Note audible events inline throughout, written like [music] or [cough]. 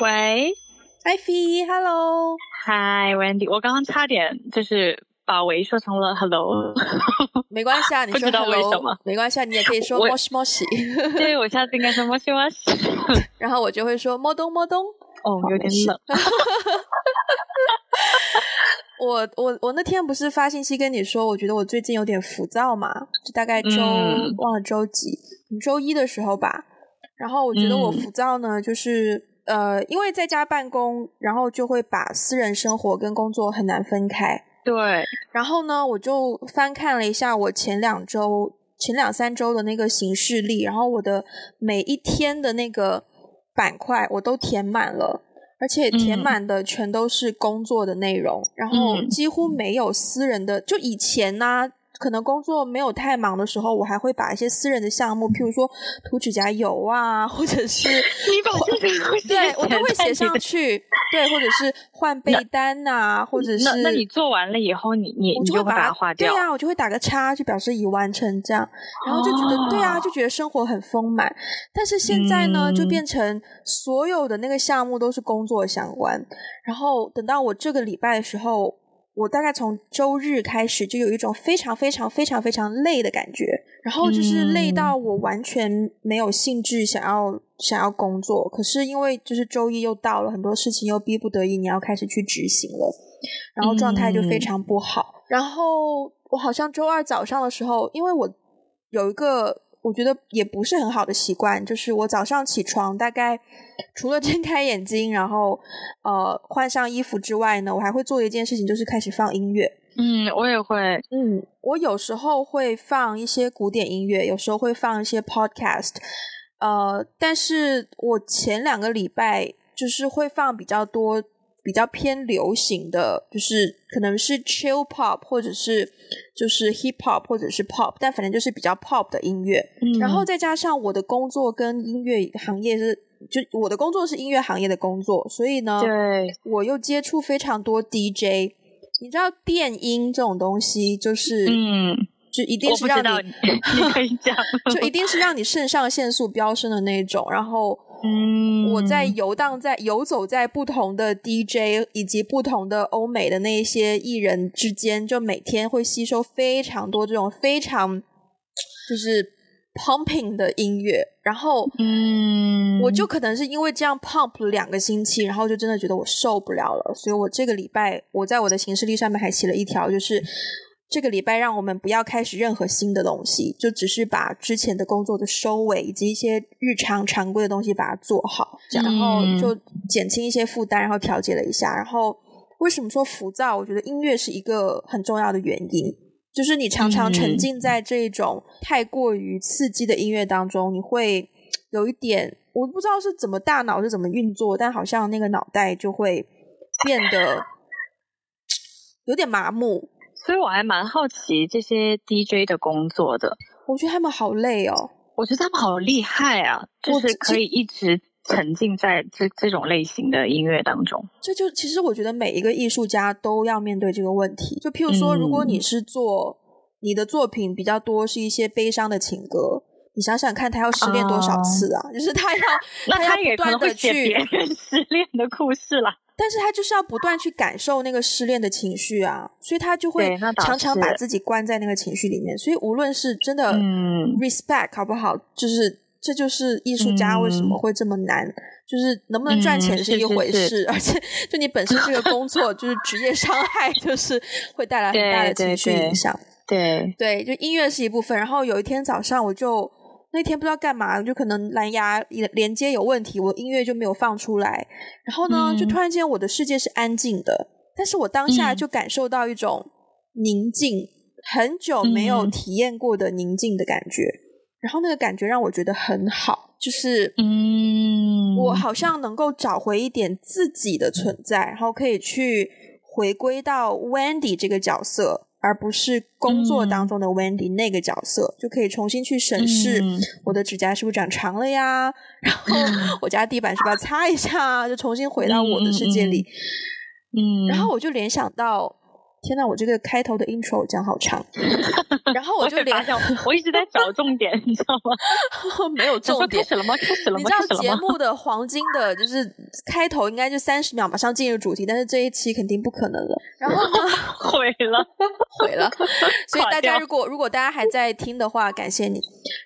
喂，Ivy，Hello，Hi，Wendy，我刚刚差点就是把喂说成了 Hello，[laughs] 没关系啊，你说道为什么，没关系啊，你也可以说莫西莫西，[laughs] 对，我下次应该说莫西莫西，[laughs] 然后我就会说莫东莫东，哦，有点冷。我我我那天不是发信息跟你说，我觉得我最近有点浮躁嘛，就大概周、嗯、忘了周几，周一的时候吧。然后我觉得我浮躁呢，嗯、就是呃，因为在家办公，然后就会把私人生活跟工作很难分开。对。然后呢，我就翻看了一下我前两周、前两三周的那个行事历，然后我的每一天的那个板块我都填满了。而且填满的全都是工作的内容，嗯、然后几乎没有私人的。就以前呢、啊，可能工作没有太忙的时候，我还会把一些私人的项目，譬如说涂指甲油啊，或者是 [laughs] 你把这个对我都会写上去。对，或者是换被单呐、啊，或者是那那你做完了以后，你你你就会把它划掉。对啊，我就会打个叉，就表示已完成这样。然后就觉得、哦、对啊，就觉得生活很丰满。但是现在呢，嗯、就变成所有的那个项目都是工作相关。然后等到我这个礼拜的时候。我大概从周日开始就有一种非常非常非常非常累的感觉，然后就是累到我完全没有兴致想要想要工作。可是因为就是周一又到了，很多事情又逼不得已，你要开始去执行了，然后状态就非常不好。然后我好像周二早上的时候，因为我有一个。我觉得也不是很好的习惯，就是我早上起床，大概除了睁开眼睛，然后呃换上衣服之外呢，我还会做一件事情，就是开始放音乐。嗯，我也会。嗯，我有时候会放一些古典音乐，有时候会放一些 podcast。呃，但是我前两个礼拜就是会放比较多。比较偏流行的，就是可能是 chill pop，或者是就是 hip hop，或者是 pop，但反正就是比较 pop 的音乐。嗯，然后再加上我的工作跟音乐行业是，就我的工作是音乐行业的工作，所以呢，对，我又接触非常多 DJ。你知道电音这种东西，就是嗯，就一定是让你，[laughs] 你可以讲，就一定是让你肾上腺素飙升的那种，然后。嗯，我在游荡在游走在不同的 DJ 以及不同的欧美的那些艺人之间，就每天会吸收非常多这种非常就是 pumping 的音乐，然后嗯，我就可能是因为这样 pump 了两个星期，然后就真的觉得我受不了了，所以我这个礼拜我在我的行事历上面还写了一条，就是。这个礼拜让我们不要开始任何新的东西，就只是把之前的工作的收尾以及一些日常常规的东西把它做好，然后就减轻一些负担，然后调节了一下。然后为什么说浮躁？我觉得音乐是一个很重要的原因，就是你常常沉浸在这种太过于刺激的音乐当中，你会有一点我不知道是怎么大脑是怎么运作，但好像那个脑袋就会变得有点麻木。所以我还蛮好奇这些 DJ 的工作的，我觉得他们好累哦。我觉得他们好厉害啊，就是可以一直沉浸在这这种类型的音乐当中。这就其实我觉得每一个艺术家都要面对这个问题。就譬如说，如果你是做你的作品比较多是一些悲伤的情歌，你想想看，他要失恋多少次啊？就是他要那他要不断的去别人 [laughs] 失恋的故事了。但是他就是要不断去感受那个失恋的情绪啊，所以他就会常常把自己关在那个情绪里面。所以无论是真的 respect 好不好，就是这就是艺术家为什么会这么难，嗯、就是能不能赚钱是一回事，嗯、是是是而且就你本身这个工作就是职业伤害，就是会带来很大的情绪影响。对对，对，就音乐是一部分。然后有一天早上我就。那天不知道干嘛，就可能蓝牙连接有问题，我音乐就没有放出来。然后呢，嗯、就突然间我的世界是安静的，但是我当下就感受到一种宁静，嗯、很久没有体验过的宁静的感觉。嗯、然后那个感觉让我觉得很好，就是嗯，我好像能够找回一点自己的存在，然后可以去回归到 Wendy 这个角色。而不是工作当中的 Wendy 那个角色，嗯、就可以重新去审视我的指甲是不是长长了呀？嗯、然后我家地板是不是要擦一下？就重新回到我的世界里。嗯，然后我就联想到，天呐，我这个开头的 intro 讲好长，[laughs] 然后我就连我，我一直在找重点，你知道吗？[laughs] 没有重点，开始了吗？开始了吗？你知道节目的黄金的就是开头应该就三十秒马上进入主题，但是这一期肯定不可能了。然后呢？[laughs] 毁了，毁了。所以大家如果如果大家还在听的话，感谢你。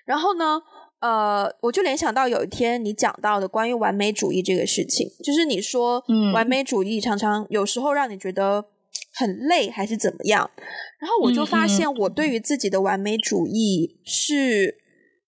然后呢？呃，我就联想到有一天你讲到的关于完美主义这个事情，就是你说，嗯，完美主义常常有时候让你觉得。很累还是怎么样？然后我就发现，我对于自己的完美主义是，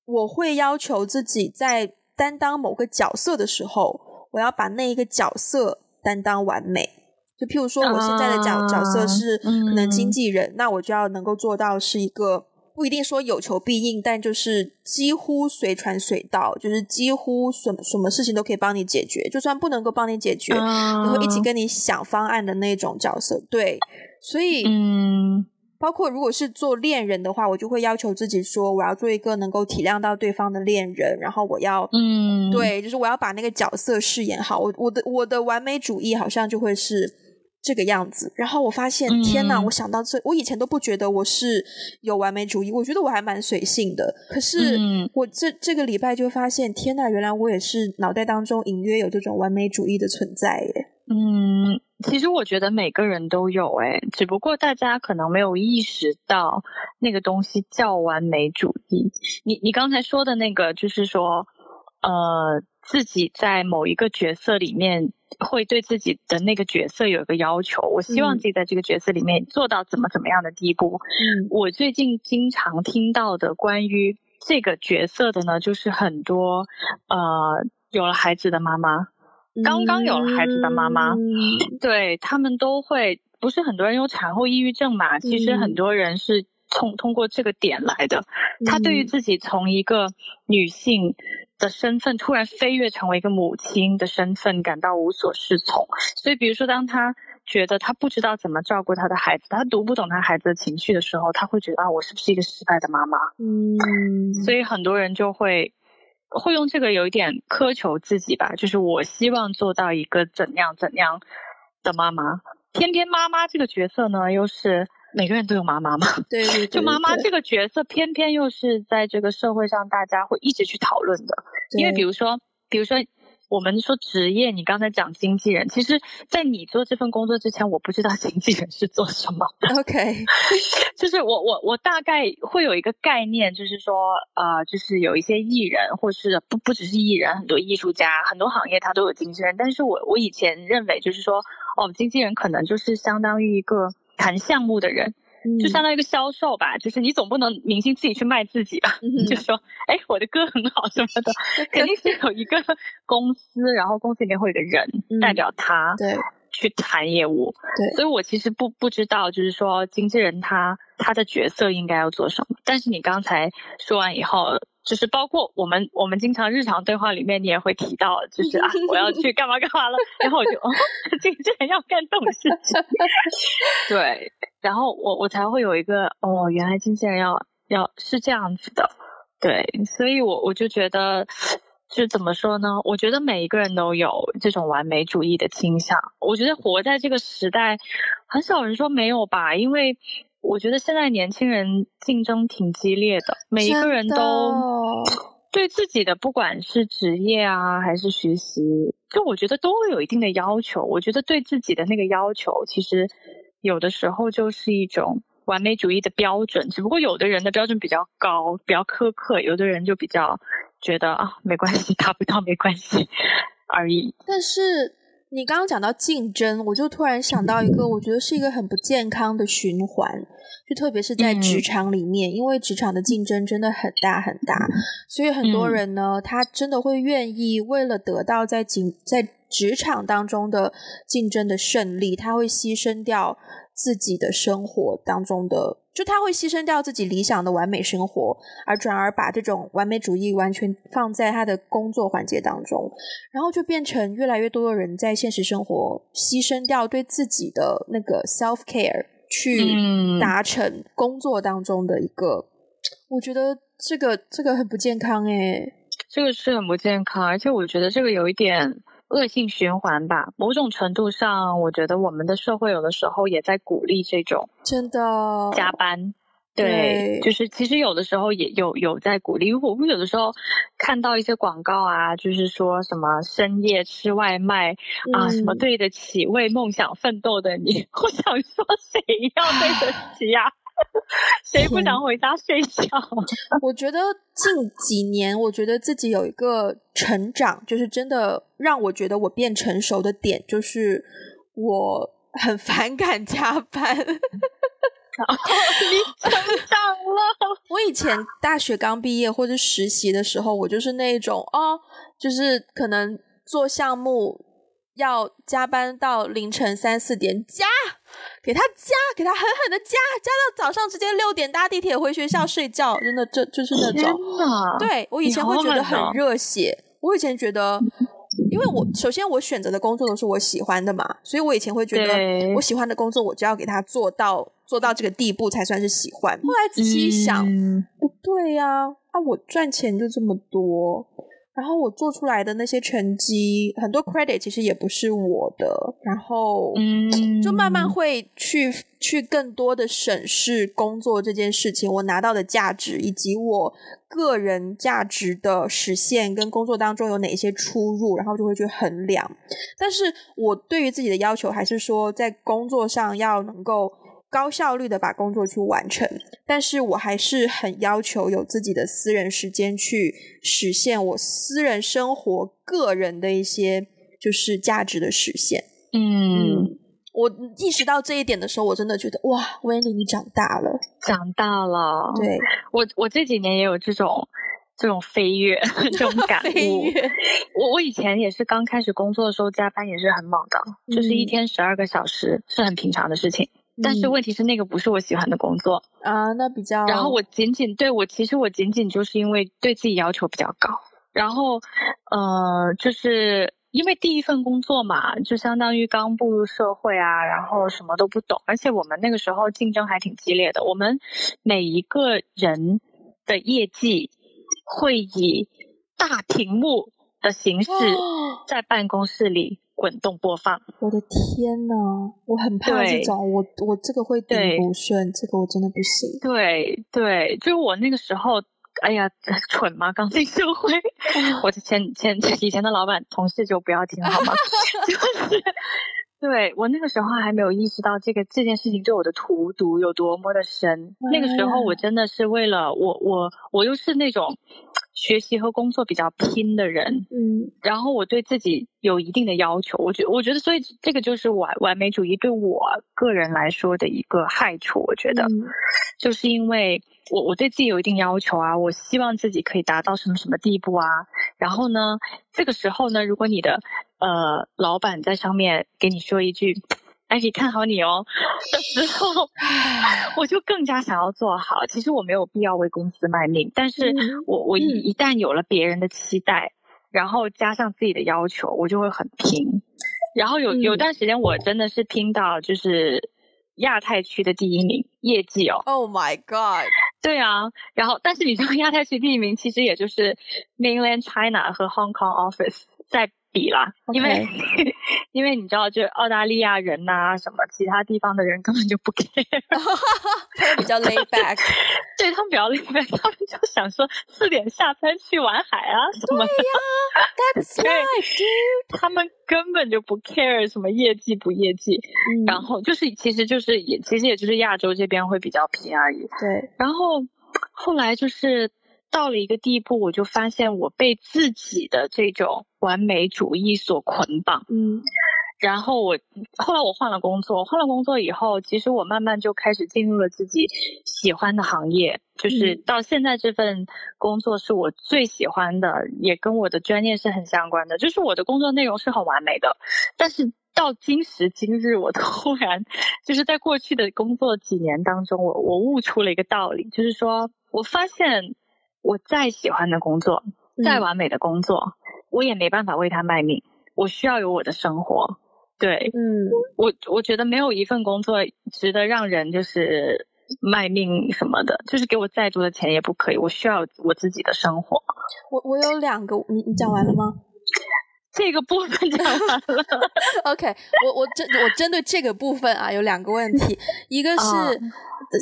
我会要求自己在担当某个角色的时候，我要把那一个角色担当完美。就譬如说，我现在的角角色是可能经纪人，那我就要能够做到是一个。不一定说有求必应，但就是几乎随传随到，就是几乎什么什么事情都可以帮你解决，就算不能够帮你解决，嗯、也会一起跟你想方案的那种角色。对，所以，嗯，包括如果是做恋人的话，我就会要求自己说，我要做一个能够体谅到对方的恋人，然后我要，嗯，对，就是我要把那个角色饰演好。我我的我的完美主义好像就会是。这个样子，然后我发现，天哪！我想到这，我以前都不觉得我是有完美主义，我觉得我还蛮随性的。可是我这这个礼拜就发现，天哪！原来我也是脑袋当中隐约有这种完美主义的存在耶。嗯，其实我觉得每个人都有诶，只不过大家可能没有意识到那个东西叫完美主义。你你刚才说的那个，就是说，呃。自己在某一个角色里面，会对自己的那个角色有一个要求。我希望自己在这个角色里面做到怎么怎么样的地步。嗯，我最近经常听到的关于这个角色的呢，就是很多呃有了孩子的妈妈，刚刚有了孩子的妈妈，嗯，对，他们都会，不是很多人有产后抑郁症嘛？其实很多人是通通过这个点来的。他对于自己从一个女性。的身份突然飞跃成为一个母亲的身份，感到无所适从。所以，比如说，当他觉得他不知道怎么照顾他的孩子，他读不懂他孩子的情绪的时候，他会觉得啊，我是不是一个失败的妈妈？嗯，所以很多人就会会用这个有一点苛求自己吧，就是我希望做到一个怎样怎样的妈妈。偏偏妈妈这个角色呢，又是。每个人都有妈妈嘛？对，[laughs] 对，对，对，就妈妈这个角色，偏偏又是在这个社会上大家会一直去讨论的。因为比如说，比如说我们说职业，你刚才讲经纪人，其实，在你做这份工作之前，我不知道经纪人是做什么的。OK，[laughs] 就是我我我大概会有一个概念，就是说，呃，就是有一些艺人，或是不不只是艺人，很多艺术家，很多行业他都有经纪人。但是我我以前认为，就是说，哦，经纪人可能就是相当于一个。谈项目的人，就相当于一个销售吧，嗯、就是你总不能明星自己去卖自己吧？嗯、就说，哎，我的歌很好什么的，[laughs] 肯定是有一个公司，然后公司里面会有个人、嗯、代表他，对，去谈业务。对，所以我其实不不知道，就是说经纪人他他的角色应该要做什么。但是你刚才说完以后。就是包括我们，我们经常日常对话里面，你也会提到，就是啊，我要去干嘛干嘛了，然后我就哦，[laughs] 这个人要干这种事情，[laughs] 对，然后我我才会有一个哦，原来经纪人要要是这样子的，对，所以我我就觉得，就怎么说呢？我觉得每一个人都有这种完美主义的倾向，我觉得活在这个时代，很少人说没有吧，因为。我觉得现在年轻人竞争挺激烈的，每一个人都对自己的不管是职业啊还是学习，就我觉得都会有一定的要求。我觉得对自己的那个要求，其实有的时候就是一种完美主义的标准。只不过有的人的标准比较高，比较苛刻；有的人就比较觉得啊，没关系，达不到没关系 [laughs] 而已。但是。你刚刚讲到竞争，我就突然想到一个，我觉得是一个很不健康的循环，就特别是在职场里面，因为职场的竞争真的很大很大，所以很多人呢，他真的会愿意为了得到在竞在职场当中的竞争的胜利，他会牺牲掉自己的生活当中的。就他会牺牲掉自己理想的完美生活，而转而把这种完美主义完全放在他的工作环节当中，然后就变成越来越多的人在现实生活牺牲掉对自己的那个 self care，去达成工作当中的一个。嗯、我觉得这个这个很不健康诶，这个是很不健康，而且我觉得这个有一点恶性循环吧。某种程度上，我觉得我们的社会有的时候也在鼓励这种真的加班。对，就是其实有的时候也有有在鼓励。我们有的时候看到一些广告啊，就是说什么深夜吃外卖、嗯、啊，什么对得起为梦想奋斗的你。[laughs] 我想说，谁要对得起呀、啊？[laughs] 谁不想回家睡觉？[laughs] 我觉得近几年，我觉得自己有一个成长，就是真的让我觉得我变成熟的点，就是我很反感加班。[laughs] 你成长了。我以前大学刚毕业或者实习的时候，我就是那一种哦，就是可能做项目要加班到凌晨三四点，加给他加，给他狠狠的加，加到早上直接六点搭地铁回学校睡觉，真的就就是那种。对，我以前会觉得很热血，我以前觉得。因为我首先我选择的工作都是我喜欢的嘛，所以我以前会觉得我喜欢的工作我就要给他做到做到这个地步才算是喜欢。后来仔细一想，嗯、不对呀，啊，啊我赚钱就这么多。然后我做出来的那些成绩，很多 credit 其实也不是我的。然后，嗯，就慢慢会去去更多的审视工作这件事情，我拿到的价值，以及我个人价值的实现跟工作当中有哪些出入，然后就会去衡量。但是我对于自己的要求还是说，在工作上要能够。高效率的把工作去完成，但是我还是很要求有自己的私人时间去实现我私人生活、个人的一些就是价值的实现。嗯，嗯，我意识到这一点的时候，我真的觉得哇，Wendy 你长大了，长大了。对，[laughs] 我，我这几年也有这种这种飞跃，[laughs] 这种 [laughs] 感悟。我我以前也是刚开始工作的时候，加班也是很猛的，嗯，就是一天十二个小时是很平常的事情。但是问题是，那个不是我喜欢的工作啊，那比较。然后我仅仅对我，其实我仅仅就是因为对自己要求比较高，然后呃，就是因为第一份工作嘛，就相当于刚步入社会啊，然后什么都不懂，而且我们那个时候竞争还挺激烈的，我们每一个人的业绩会以大屏幕的形式在办公室里。滚动播放，我的天呐，我很怕这种，我我这个会顶不顺，这个我真的不行。对对，就我那个时候，哎呀，[laughs] 蠢吗？刚进社会，我的前前以前的老板同事就不要听好吗？[laughs] 就是。对，我那个时候还没有意识到这个这件事情对我的荼毒有多么的深。那个时候我真的是为了我我我又是那种学习和工作比较拼的人，嗯，然后我对自己有一定的要求。我觉我觉得，所以这个就是完完美主义对我个人来说的一个害处。我觉得，嗯，就是因为我我对自己有一定要求啊，我希望自己可以达到什么什么地步啊。然后呢，这个时候呢，如果你的呃，老板在上面给你说一句“艾迪看好你哦”的时候，我就更加想要做好。其实我没有必要为公司卖命，但是我我一一旦有了别人的期待，然后加上自己的要求，我就会很拼。然后有有段时间，我真的是拼到就是亚太区的第一名业绩哦。Oh my god！对啊，然后但是你知道亚太区第一名其实也就是 Mainland China 和 Hong Kong Office 在。比啦，okay. 因为因为你知道，就澳大利亚人呐、啊，什么其他地方的人根本就不 [laughs] care，[laughs] 他们比较 laid back，[laughs] 对他们比较 laid back，他们就想说四点下班去玩海啊什么的。对呀，That's right, 他们根本就不 care 什么业绩不业绩，嗯、然后就是其实就是也其实也就是亚洲这边会比较拼而已。对，然后后来就是。到了一个地步，我就发现我被自己的这种完美主义所捆绑。嗯，然后我后来我换了工作，换了工作以后，其实我慢慢就开始进入了自己喜欢的行业，就是到现在这份工作是我最喜欢的，也跟我的专业是很相关的。就是我的工作内容是很完美的，但是到今时今日，我突然就是在过去的工作几年当中，我我悟出了一个道理，就是说我发现。我再喜欢的工作，再完美的工作，嗯，我也没办法为他卖命。我需要有我的生活，对，嗯，我我觉得没有一份工作值得让人就是卖命什么的，就是给我再多的钱也不可以。我需要我自己的生活。我我有两个，你你讲完了吗？[laughs] 这个部分讲完了。[laughs] OK，我我针我针对这个部分啊，有两个问题，一个是、uh,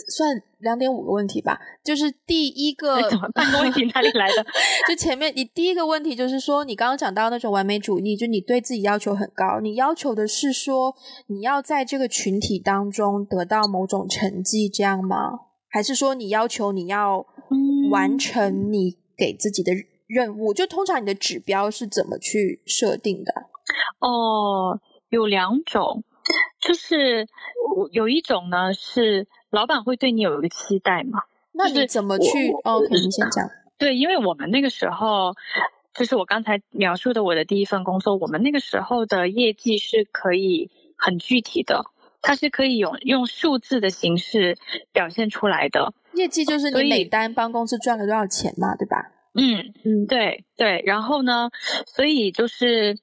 算两点五个问题吧，就是第一个半个问题哪里来的？[laughs] 就前面你第一个问题就是说，你刚刚讲到那种完美主义，就你对自己要求很高，你要求的是说你要在这个群体当中得到某种成绩，这样吗？还是说你要求你要完成你给自己的任务？就通常你的指标是怎么去设定的？哦，有两种，就是有一种呢是老板会对你有一个期待嘛？那你怎么去？哦，可以先讲。对，因为我们那个时候，就是我刚才描述的我的第一份工作，我们那个时候的业绩是可以很具体的。它是可以用用数字的形式表现出来的，业绩就是你每单帮公司赚了多少钱嘛，对吧？嗯嗯，对对。然后呢，所以就是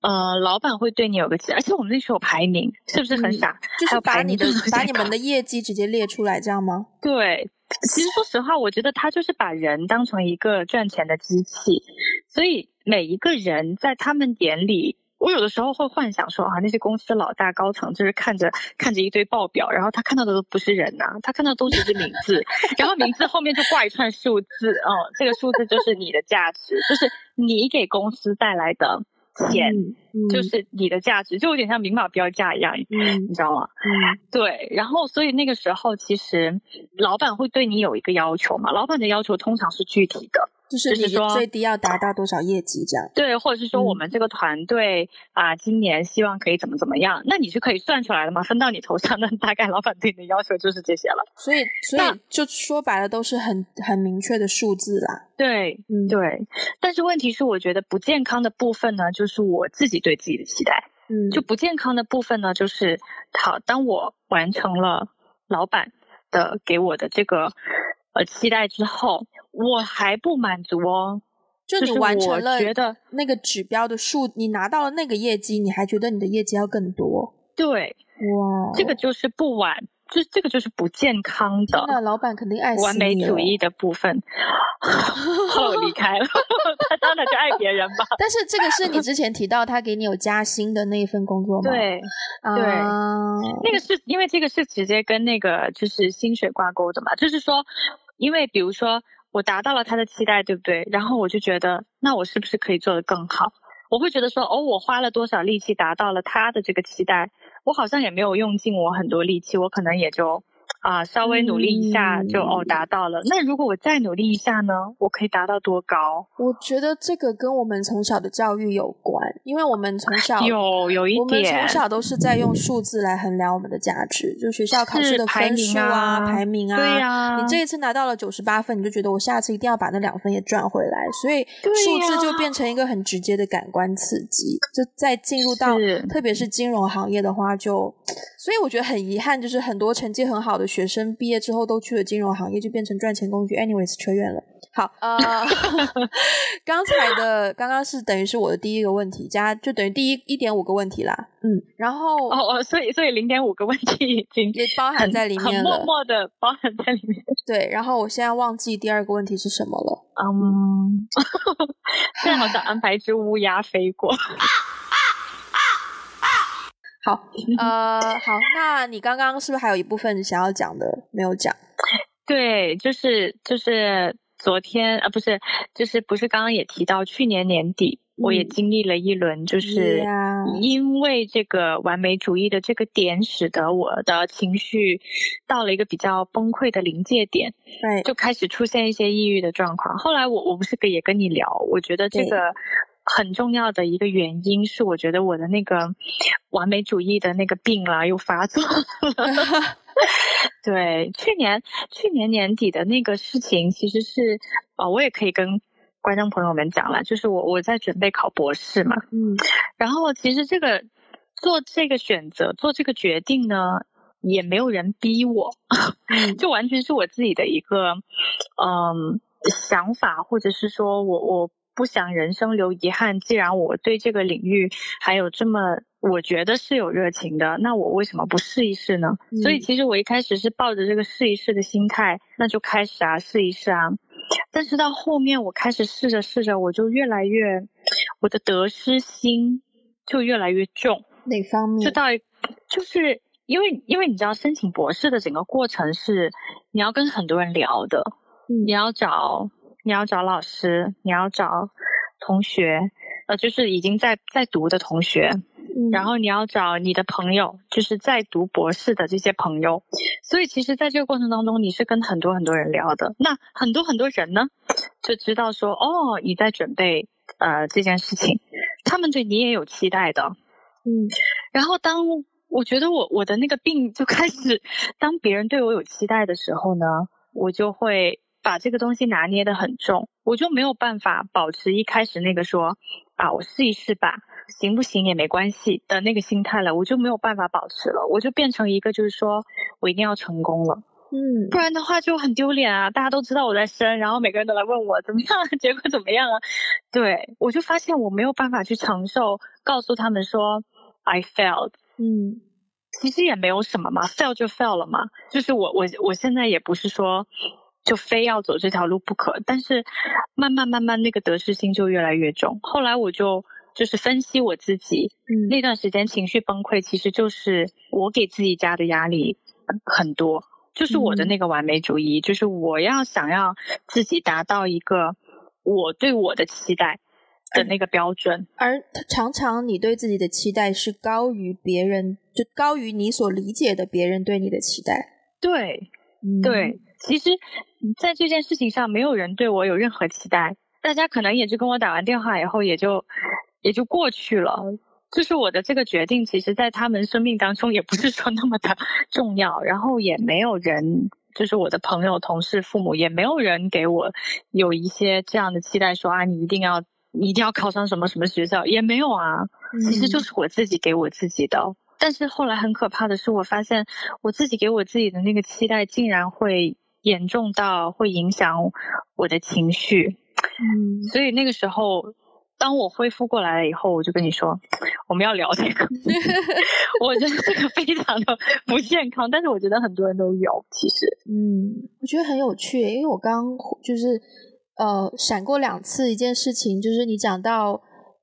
呃，老板会对你有个期，而且我们那时候有排名，是不是很傻？嗯、就是把你的把你们的业绩直接列出来，这样吗？对，其实说实话，我觉得他就是把人当成一个赚钱的机器，所以每一个人在他们眼里。我有的时候会幻想说啊，那些公司的老大高层就是看着看着一堆报表，然后他看到的都不是人呐、啊，他看到的都只是名字，然后名字后面就挂一串数字，哦，这个数字就是你的价值，就是你给公司带来的钱，嗯、就是你的价值，就有点像明码标价一样，嗯，你知道吗？嗯，对，然后所以那个时候其实老板会对你有一个要求嘛，老板的要求通常是具体的。就是你最低要达到多少业绩这样？对，或者是说我们这个团队啊，今年希望可以怎么怎么样？那你是可以算出来的吗？分到你头上，那大概老板对你的要求就是这些了。所以，所以就说白了，都是很很明确的数字啦。对，嗯，对。但是问题是，我觉得不健康的部分呢，就是我自己对自己的期待。嗯，就不健康的部分呢，就是好，当我完成了老板的给我的这个。呃，期待之后我还不满足哦，就你完成了觉得那个指标的数，你拿到了那个业绩，你还觉得你的业绩要更多？对，哇，这个就是不完，就这个就是不健康的。那老板肯定爱。完美主义的部分，[laughs] 后离开了，他当然就爱别人吧。[laughs] 但是这个是你之前提到他给你有加薪的那一份工作吗？对，对，uh、那个是因为这个是直接跟那个就是薪水挂钩的嘛，就是说。因为比如说我达到了他的期待，对不对？然后我就觉得，那我是不是可以做得更好？我会觉得说，哦，我花了多少力气达到了他的这个期待，我好像也没有用尽我很多力气，我可能也就。啊，稍微努力一下就、嗯、哦达到了。那如果我再努力一下呢？我可以达到多高？我觉得这个跟我们从小的教育有关，因为我们从小有有一点，我们从小都是在用数字来衡量我们的价值，嗯、就学校考试的分数啊、排名啊。对呀、啊，你这一次拿到了九十八分，你就觉得我下次一定要把那两分也赚回来，所以数字就变成一个很直接的感官刺激。就在进入到特别是金融行业的话，就所以我觉得很遗憾，就是很多成绩很好的。学生毕业之后都去了金融行业，就变成赚钱工具。Anyways，扯远了。好，呃，[laughs] 刚才的刚刚是等于是我的第一个问题，加就等于第一一点五个问题啦。嗯，然后哦哦，所以所以零点五个问题已经也包含在里面了，默默的包含在里面。对，然后我现在忘记第二个问题是什么了。嗯，[laughs] 现在好像安排一只乌鸦飞过。[laughs] 好，[laughs] 呃，好，那你刚刚是不是还有一部分想要讲的没有讲？[laughs] 对，就是就是昨天啊，不是，就是不是刚刚也提到，去年年底我也经历了一轮，就是因为这个完美主义的这个点，使得我的情绪到了一个比较崩溃的临界点，对，就开始出现一些抑郁的状况。后来我我不是也跟你聊，我觉得这个。很重要的一个原因是，我觉得我的那个完美主义的那个病了又发作了。[laughs] 对，去年去年年底的那个事情，其实是呃，我也可以跟观众朋友们讲了，就是我我在准备考博士嘛，嗯，然后其实这个做这个选择做这个决定呢，也没有人逼我，[laughs] 就完全是我自己的一个嗯想法，或者是说我我。不想人生留遗憾。既然我对这个领域还有这么，我觉得是有热情的，那我为什么不试一试呢？嗯。所以其实我一开始是抱着这个试一试的心态，那就开始啊，试一试啊。但是到后面我开始试着试着，我就越来越，我的得失心就越来越重。哪方面？就到就是因为因为你知道申请博士的整个过程是你要跟很多人聊的，嗯，你要找你要找老师，你要找同学，呃，就是已经在在读的同学。然后你要找你的朋友，就是在读博士的这些朋友，所以其实在这个过程当中，你是跟很多很多人聊的。那很多很多人呢，就知道说，哦，你在准备呃这件事情，他们对你也有期待的。嗯，然后当我觉得我我的那个病就开始，当别人对我有期待的时候呢，我就会把这个东西拿捏得很重，我就没有办法保持一开始那个说啊，我试一试吧。行不行也没关系的那个心态了，我就没有办法保持了，我就变成一个就是说我一定要成功了，嗯，不然的话就很丢脸啊！大家都知道我在生，然后每个人都来问我怎么样，结果怎么样啊？对，我就发现我没有办法去承受，告诉他们说 I failed，嗯，其实也没有什么嘛，fail 就 fail 了嘛，就是我我我现在也不是说就非要走这条路不可，但是慢慢慢慢那个得失心就越来越重，后来我就。就是分析我自己，嗯，那段时间情绪崩溃，其实就是我给自己加的压力很多，就是我的那个完美主义，嗯，就是我要想要自己达到一个我对我的期待的那个标准，而，而常常你对自己的期待是高于别人，就高于你所理解的别人对你的期待。对，嗯，对，其实在这件事情上，没有人对我有任何期待，大家可能也就跟我打完电话以后，也就。也就过去了，就是我的这个决定，其实在他们生命当中也不是说那么的 [laughs] 重要，然后也没有人，就是我的朋友、同事、父母，也没有人给我有一些这样的期待，说啊，你一定要，你一定要考上什么什么学校，也没有啊，其实就是我自己给我自己的。嗯。但是后来很可怕的是，我发现我自己给我自己的那个期待，竟然会严重到会影响我的情绪。嗯，所以那个时候。当我恢复过来了以后，我就跟你说，我们要聊这个。[laughs] 我觉得这个非常的不健康，但是我觉得很多人都有。其实，嗯，我觉得很有趣，因为我刚就是呃闪过两次一件事情，就是你讲到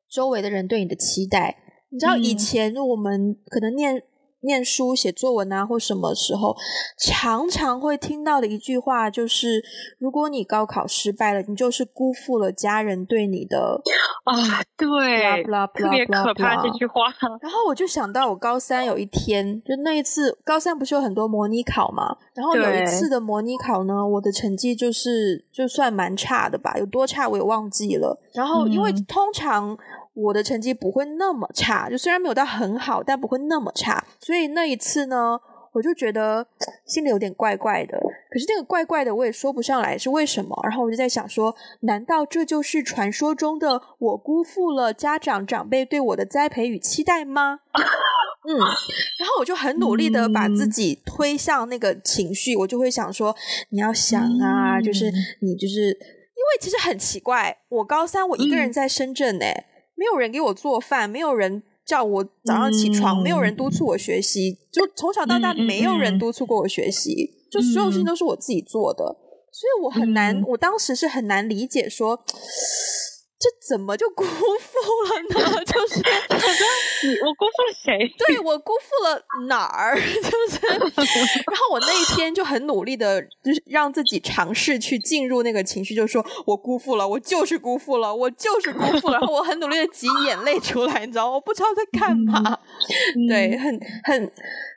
周围的人对你的期待。你知道以前我们可能念。念书、写作文啊，或什么时候，常常会听到的一句话就是：如果你高考失败了，你就是辜负了家人对你的啊，对特别可怕这句话。然后我就想到，我高三有一天，就那一次，高三不是有很多模拟考嘛？然后有一次的模拟考呢，我的成绩就是就算蛮差的吧，有多差我也忘记了。然后因为通常。我的成绩不会那么差，就虽然没有到很好，但不会那么差。所以那一次呢，我就觉得心里有点怪怪的。可是那个怪怪的，我也说不上来是为什么。然后我就在想说，难道这就是传说中的我辜负了家长长辈对我的栽培与期待吗？[laughs] 嗯，然后我就很努力的把自己推向那个情绪，我就会想说，你要想啊，就是你就是因为其实很奇怪，我高三我一个人在深圳呢。没有人给我做饭，没有人叫我早上起床，嗯、没有人督促我学习，就从小到大没有人督促过我学习，嗯、就所有事情都是我自己做的，所以我很难，嗯、我当时是很难理解说。这怎么就辜负了呢？[laughs] 就是你，我辜负了谁？对，我辜负了哪儿？[laughs] 就是，然后我那一天就很努力的，就是让自己尝试去进入那个情绪，就说我辜负了，我就是辜负了，我就是辜负了。然后我很努力的挤眼泪出来，你知道？我不知道在干嘛。嗯、对，很很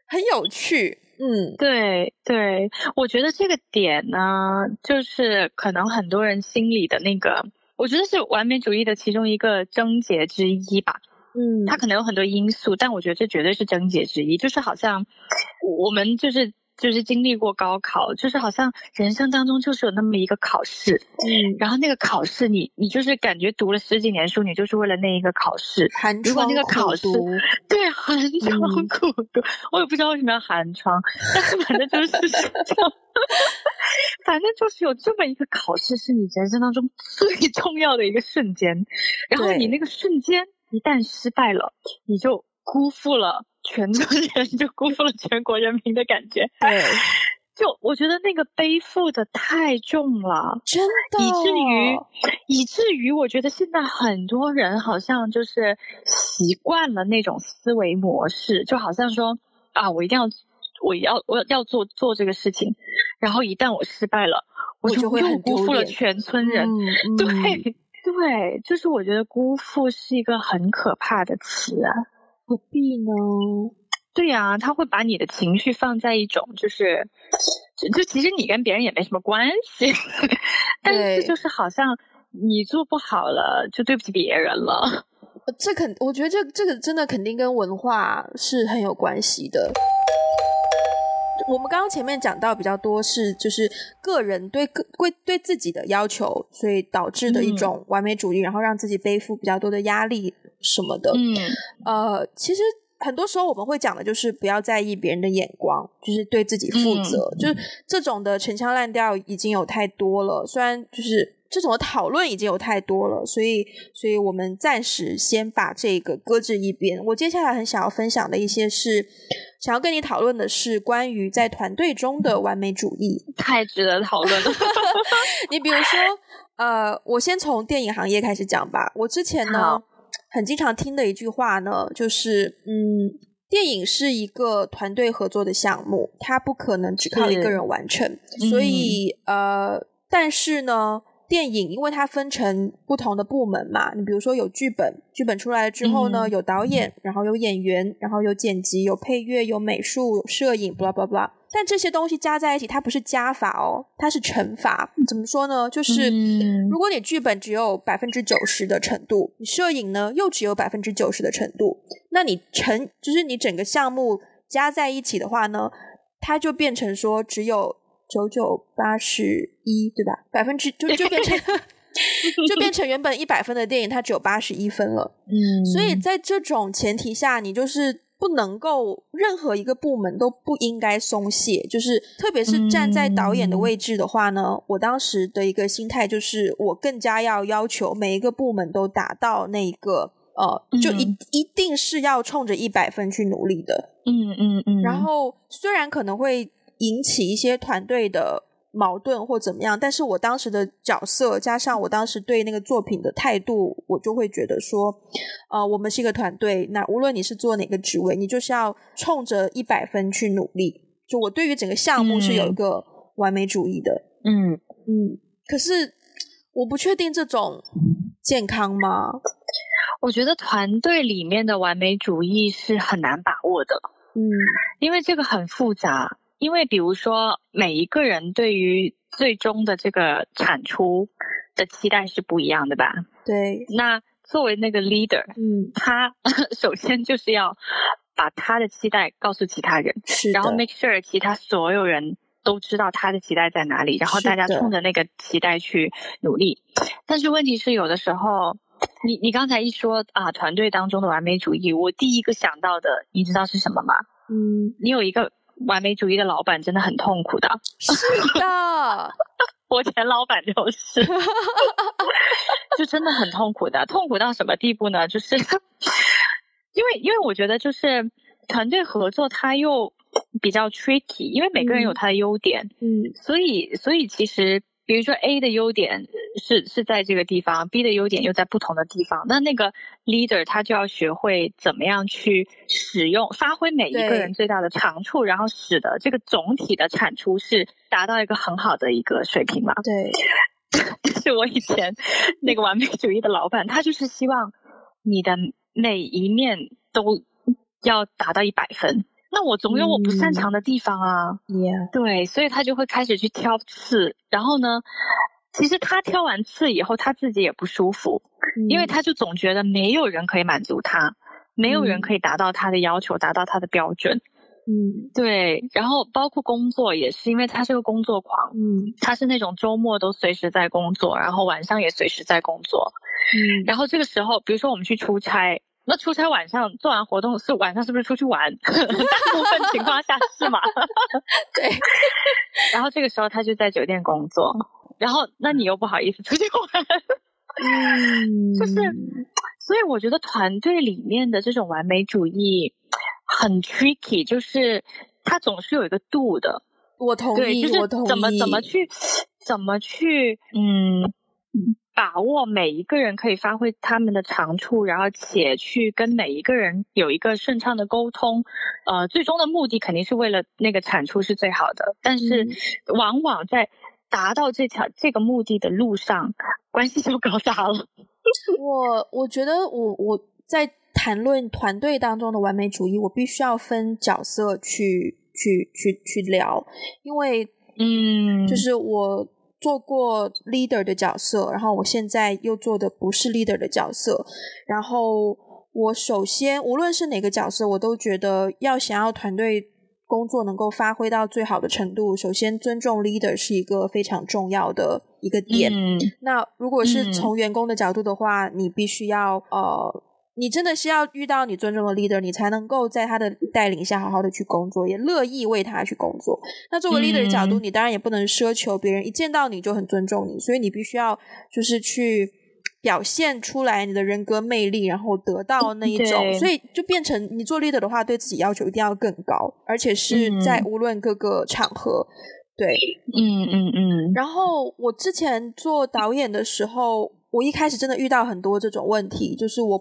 很有趣。嗯，对对，我觉得这个点呢，就是可能很多人心里的那个。我觉得是完美主义的其中一个症结之一吧。嗯，它可能有很多因素，但我觉得这绝对是症结之一。就是好像我们就是就是经历过高考，就是好像人生当中就是有那么一个考试。嗯，然后那个考试你，你你就是感觉读了十几年书，你就是为了那一个考试。寒窗苦读。那个考试，对，寒窗苦读。嗯，我也不知道为什么要寒窗，但是反正就是 [laughs] 这样。反正就是有这么一个考试，是你人生当中最重要的一个瞬间。然后你那个瞬间一旦失败了，你就辜负了全村人，就辜负了全国人民的感觉。对，[laughs] 就我觉得那个背负的太重了，真的，以至于以至于我觉得现在很多人好像就是习惯了那种思维模式，就好像说啊，我一定要我要我要做做这个事情，然后一旦我失败了，我就会又辜负了全村人。嗯、对对，就是我觉得辜负是一个很可怕的词啊，何必呢？对呀、啊，他会把你的情绪放在一种，就是，就就其实你跟别人也没什么关系，[laughs] 但是就是好像你做不好了，就对不起别人了。这肯，我觉得这这个真的肯定跟文化是很有关系的。我们刚刚前面讲到比较多是就是个人对个对对自己的要求，所以导致的一种完美主义，嗯、然后让自己背负比较多的压力什么的。嗯，呃，其实。很多时候我们会讲的就是不要在意别人的眼光，就是对自己负责。嗯、就是这种的陈腔滥调已经有太多了，虽然就是这种的讨论已经有太多了，所以，所以我们暂时先把这个搁置一边。我接下来很想要分享的一些是，想要跟你讨论的是关于在团队中的完美主义，太值得讨论了。[laughs] 你比如说，呃，我先从电影行业开始讲吧。我之前呢。很经常听的一句话呢，就是嗯，电影是一个团队合作的项目，它不可能只靠一个人完成。所以呃，但是呢，电影因为它分成不同的部门嘛，你比如说有剧本，剧本出来了之后呢，有导演，然后有演员，然后有剪辑，有配乐，有美术，有摄影，blah blah blah。但这些东西加在一起，它不是加法哦，它是乘法。怎么说呢？就是如果你剧本只有百分之九十的程度，你摄影呢又只有百分之九十的程度，那你乘就是你整个项目加在一起的话呢，它就变成说只有九九八十一，对吧？百分之就就变成 [laughs] 就变成原本一百分的电影，它只有八十一分了。嗯，所以在这种前提下，你就是。不能够任何一个部门都不应该松懈，就是特别是站在导演的位置的话呢，嗯、我当时的一个心态就是，我更加要要求每一个部门都达到那个呃，就一、嗯、一定是要冲着一百分去努力的。嗯嗯嗯。然后虽然可能会引起一些团队的。矛盾或怎么样，但是我当时的角色加上我当时对那个作品的态度，我就会觉得说，呃，我们是一个团队，那无论你是做哪个职位，你就是要冲着一百分去努力。就我对于整个项目是有一个完美主义的，嗯嗯。可是我不确定这种健康吗？我觉得团队里面的完美主义是很难把握的，嗯，因为这个很复杂。因为比如说，每一个人对于最终的这个产出的期待是不一样的吧？对。那作为那个 leader，嗯，他 [laughs] 首先就是要把他的期待告诉其他人，是。然后 make sure 其他所有人都知道他的期待在哪里，然后大家冲着那个期待去努力。但是问题是，有的时候，你你刚才一说啊，团队当中的完美主义，我第一个想到的，你知道是什么吗？嗯，你有一个。完美主义的老板真的很痛苦的。[laughs] 是的，[laughs] 我前老板就是，[laughs] 就真的很痛苦的。痛苦到什么地步呢？就是因为，因为我觉得就是团队合作，它又比较 tricky，因为每个人有他的优点，嗯，所以，所以其实。比如说 A 的优点是是在这个地方，B 的优点又在不同的地方。那那个 leader 他就要学会怎么样去使用、发挥每一个人最大的长处，然后使得这个总体的产出是达到一个很好的一个水平嘛。对，[laughs] 是我以前那个完美主义的老板，他就是希望你的每一面都要达到一百分。那我总有我不擅长的地方啊.对，所以他就会开始去挑刺，然后呢，其实他挑完刺以后，他自己也不舒服，嗯、因为他就总觉得没有人可以满足他，没有人可以达到他的要求，嗯、达到他的标准，嗯，对，然后包括工作也是，因为他是个工作狂，嗯，他是那种周末都随时在工作，然后晚上也随时在工作，嗯，然后这个时候，比如说我们去出差。那出差晚上做完活动是晚上是不是出去玩？[laughs] 大部分情况下是嘛？[laughs] 对。然后这个时候他就在酒店工作，然后那你又不好意思出去玩，嗯，[laughs] 就是，[tsk] 所以我觉得团队里面的这种完美主义很 tricky，就是它总是有一个度的。我同意，就是我同意。怎么怎么去怎么去嗯。把握每一个人可以发挥他们的长处，然后且去跟每一个人有一个顺畅的沟通，呃，最终的目的肯定是为了那个产出是最好的。但是往往在达到这条这个目的的路上，关系就搞砸了。[laughs] 我我觉得我我在谈论团队当中的完美主义，我必须要分角色去去去去聊，因为嗯，就是我。做过 leader 的角色，然后我现在又做的不是 leader 的角色。然后我首先，无论是哪个角色，我都觉得要想要团队工作能够发挥到最好的程度，首先尊重 leader 是一个非常重要的一个点。嗯、那如果是从员工的角度的话，嗯、你必须要呃。你真的是要遇到你尊重的 leader，你才能够在他的带领下好好的去工作，也乐意为他去工作。那作为 leader 的角度，你当然也不能奢求别人一见到你就很尊重你，所以你必须要就是去表现出来你的人格魅力，然后得到那一种。所以就变成你做 leader 的话，对自己要求一定要更高，而且是在无论各个场合。对，嗯嗯嗯。然后我之前做导演的时候。我一开始真的遇到很多这种问题，就是我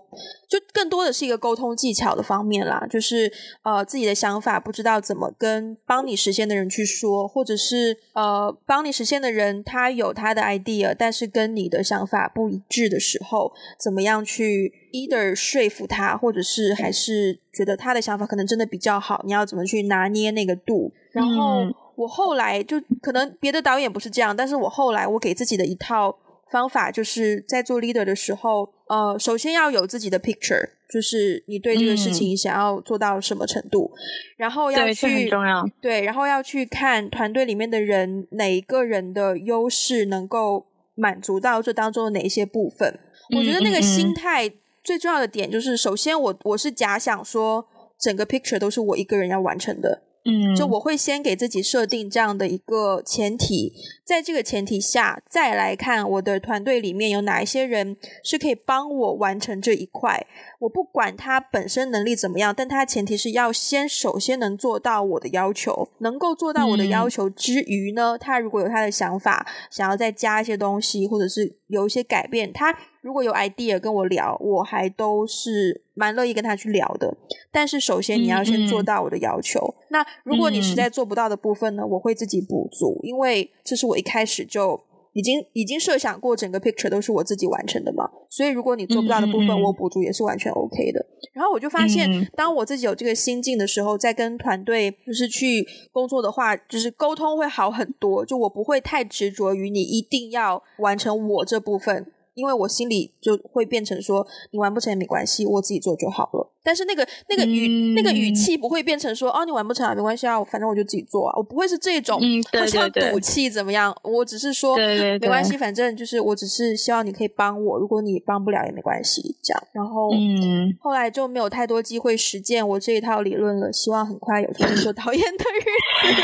就更多的是一个沟通技巧的方面啦，就是呃自己的想法不知道怎么跟帮你实现的人去说，或者是呃帮你实现的人他有他的 idea，但是跟你的想法不一致的时候，怎么样去 either 说服他，或者是还是觉得他的想法可能真的比较好，你要怎么去拿捏那个度？然后我后来就可能别的导演不是这样，但是我后来我给自己的一套。方法就是在做 leader 的时候，呃，首先要有自己的 picture，就是你对这个事情想要做到什么程度，嗯、然后要去对，很重要，对，然后要去看团队里面的人哪一个人的优势能够满足到这当中的哪一些部分。嗯、我觉得那个心态最重要的点就是，首先我我是假想说整个 picture 都是我一个人要完成的。嗯，就我会先给自己设定这样的一个前提，在这个前提下，再来看我的团队里面有哪一些人是可以帮我完成这一块。我不管他本身能力怎么样，但他前提是要先首先能做到我的要求，能够做到我的要求之余呢，他如果有他的想法，想要再加一些东西，或者是有一些改变，他。如果有 idea 跟我聊，我还都是蛮乐意跟他去聊的。但是首先你要先做到我的要求。那如果你实在做不到的部分呢，我会自己补足，因为这是我一开始就已经已经设想过，整个 picture 都是我自己完成的嘛。所以如果你做不到的部分，我补足也是完全 OK 的。然后我就发现，当我自己有这个心境的时候，在跟团队就是去工作的话，就是沟通会好很多。就我不会太执着于你一定要完成我这部分。因为我心里就会变成说，你完不成也没关系，我自己做就好了。但是那个那个语、嗯、那个语气不会变成说，哦，你完不成啊没关系啊，反正我就自己做啊。我不会是这种，好像赌气怎么样？我只是说，没关系，反正就是我只是希望你可以帮我，如果你帮不了也没关系，这样。然后，嗯，后来就没有太多机会实践我这一套理论了。希望很快有天做 [laughs] 导演的日子。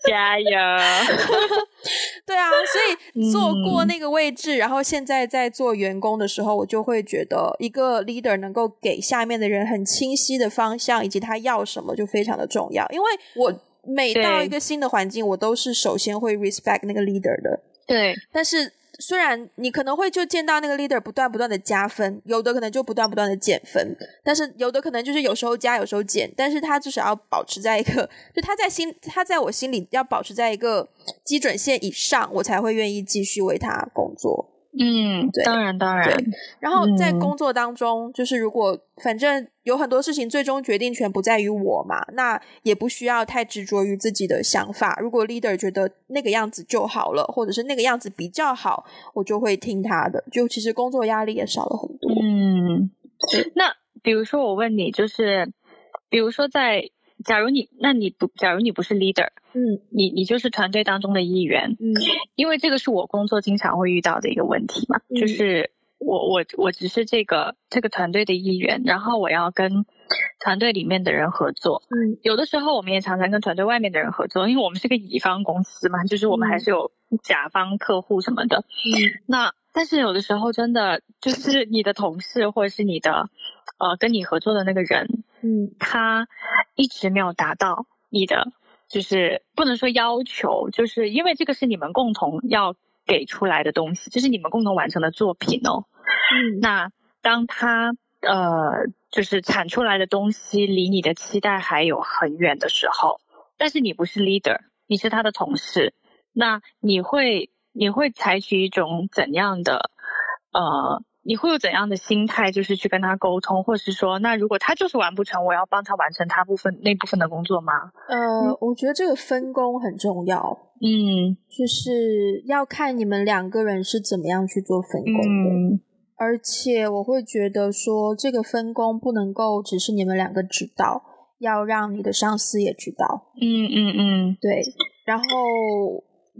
[laughs] 加油！[laughs] 对啊，所以做过那个位置，嗯、然后现在在做员工的时候，我就会觉得一个 leader 能够给下面的人很清晰的方向，以及他要什么，就非常的重要。因为我每到一个新的环境，我都是首先会 respect 那个 leader 的。对，但是。虽然你可能会就见到那个 leader 不断不断的加分，有的可能就不断不断的减分，但是有的可能就是有时候加有时候减，但是他至少要保持在一个，就他在心他在我心里要保持在一个基准线以上，我才会愿意继续为他工作。嗯，对，当然当然。对，然后在工作当中，嗯、就是如果反正有很多事情，最终决定权不在于我嘛，那也不需要太执着于自己的想法。如果 leader 觉得那个样子就好了，或者是那个样子比较好，我就会听他的。就其实工作压力也少了很多。嗯，那比如说我问你，就是比如说在。假如你，那你不，假如你不是 leader，嗯，你你就是团队当中的一员，嗯，[clears throat] 因为这个是我工作经常会遇到的一个问题嘛，嗯、就是我我我只是这个这个团队的一员，然后我要跟团队里面的人合作，嗯，有的时候我们也常常跟团队外面的人合作，因为我们是个乙方公司嘛，就是我们还是有甲方客户什么的，嗯，[clears throat] 那但是有的时候真的就是你的同事或者是你的。呃，跟你合作的那个人，嗯，他一直没有达到你的就是不能说要求，就是因为这个是你们共同要给出来的东西，这是你们共同完成的作品哦。嗯，那当他呃，就是产出来的东西离你的期待还有很远的时候，但是你不是 leader，你是他的同事，那你会你会采取一种怎样的呃？你会有怎样的心态，就是去跟他沟通，或是说，那如果他就是完不成，我要帮他完成他部分那部分的工作吗？呃，嗯、我觉得这个分工很重要。嗯，就是要看你们两个人是怎么样去做分工的。嗯、而且我会觉得说，这个分工不能够只是你们两个知道，要让你的上司也知道。嗯，嗯嗯对。然后